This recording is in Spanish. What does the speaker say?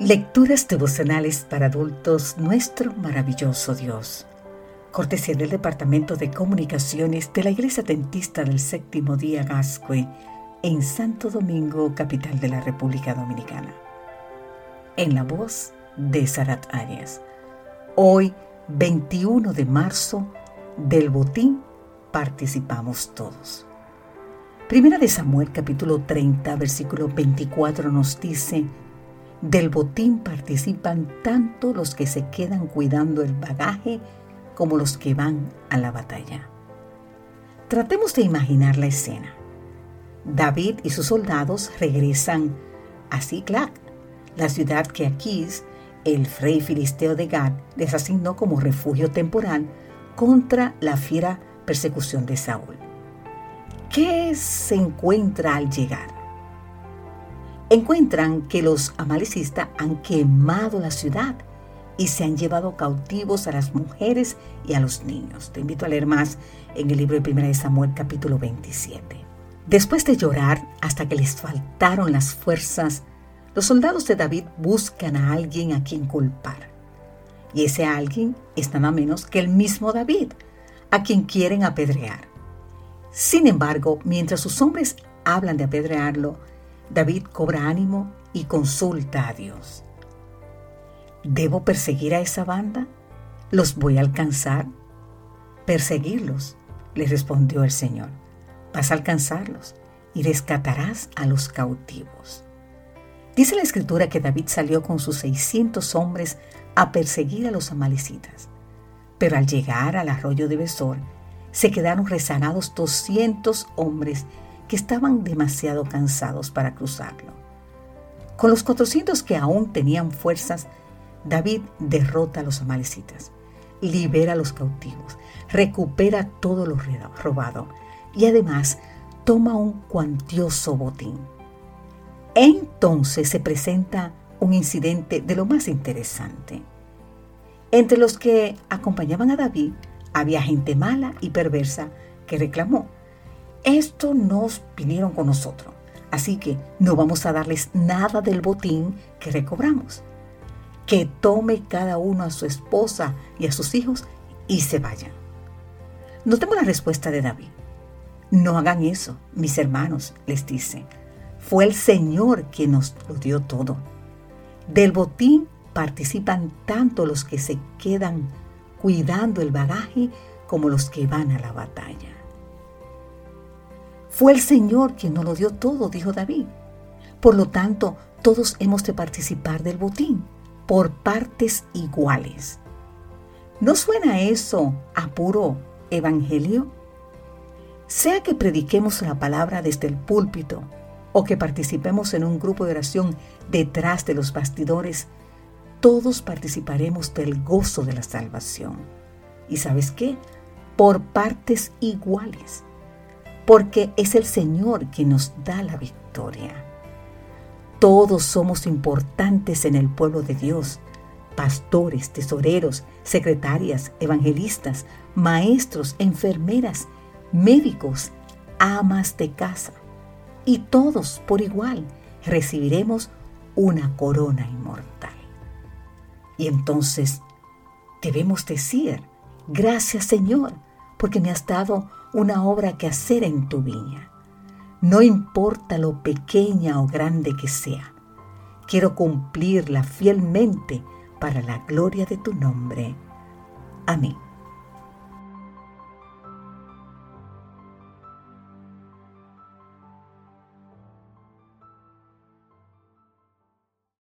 Lecturas devocionales para adultos, nuestro maravilloso Dios. Cortesía del Departamento de Comunicaciones de la Iglesia Dentista del Séptimo Día Gascue en Santo Domingo, capital de la República Dominicana. En la voz de Sarat Arias. Hoy, 21 de marzo, del botín participamos todos. Primera de Samuel capítulo 30, versículo 24 nos dice, del botín participan tanto los que se quedan cuidando el bagaje como los que van a la batalla. Tratemos de imaginar la escena. David y sus soldados regresan a Ziklag, la ciudad que Aquís, el rey filisteo de Gad, les asignó como refugio temporal contra la fiera persecución de Saúl. ¿Qué se encuentra al llegar? Encuentran que los amalecistas han quemado la ciudad y se han llevado cautivos a las mujeres y a los niños. Te invito a leer más en el libro de 1 Samuel capítulo 27. Después de llorar hasta que les faltaron las fuerzas, los soldados de David buscan a alguien a quien culpar. Y ese alguien es nada menos que el mismo David, a quien quieren apedrear. Sin embargo, mientras sus hombres hablan de apedrearlo, David cobra ánimo y consulta a Dios. ¿Debo perseguir a esa banda? ¿Los voy a alcanzar? Perseguirlos, le respondió el Señor. Vas a alcanzarlos y rescatarás a los cautivos. Dice la escritura que David salió con sus 600 hombres a perseguir a los amalecitas. Pero al llegar al arroyo de Besor, se quedaron rezagados 200 hombres que estaban demasiado cansados para cruzarlo. Con los 400 que aún tenían fuerzas, David derrota a los amalecitas, libera a los cautivos, recupera todo lo robado y además toma un cuantioso botín. Entonces se presenta un incidente de lo más interesante. Entre los que acompañaban a David había gente mala y perversa que reclamó, esto nos vinieron con nosotros, así que no vamos a darles nada del botín que recobramos. Que tome cada uno a su esposa y a sus hijos y se vayan. Notemos la respuesta de David. No hagan eso, mis hermanos, les dice. Fue el Señor quien nos lo dio todo. Del botín participan tanto los que se quedan cuidando el bagaje como los que van a la batalla. Fue el Señor quien nos lo dio todo, dijo David. Por lo tanto, todos hemos de participar del botín, por partes iguales. ¿No suena eso a puro evangelio? Sea que prediquemos la palabra desde el púlpito o que participemos en un grupo de oración detrás de los bastidores, todos participaremos del gozo de la salvación. ¿Y sabes qué? Por partes iguales, porque es el Señor quien nos da la victoria. Todos somos importantes en el pueblo de Dios, pastores, tesoreros, secretarias, evangelistas, maestros, enfermeras, médicos, amas de casa. Y todos por igual recibiremos una corona inmortal. Y entonces debemos decir, gracias Señor, porque me has dado una obra que hacer en tu viña. No importa lo pequeña o grande que sea, quiero cumplirla fielmente para la gloria de tu nombre. Amén.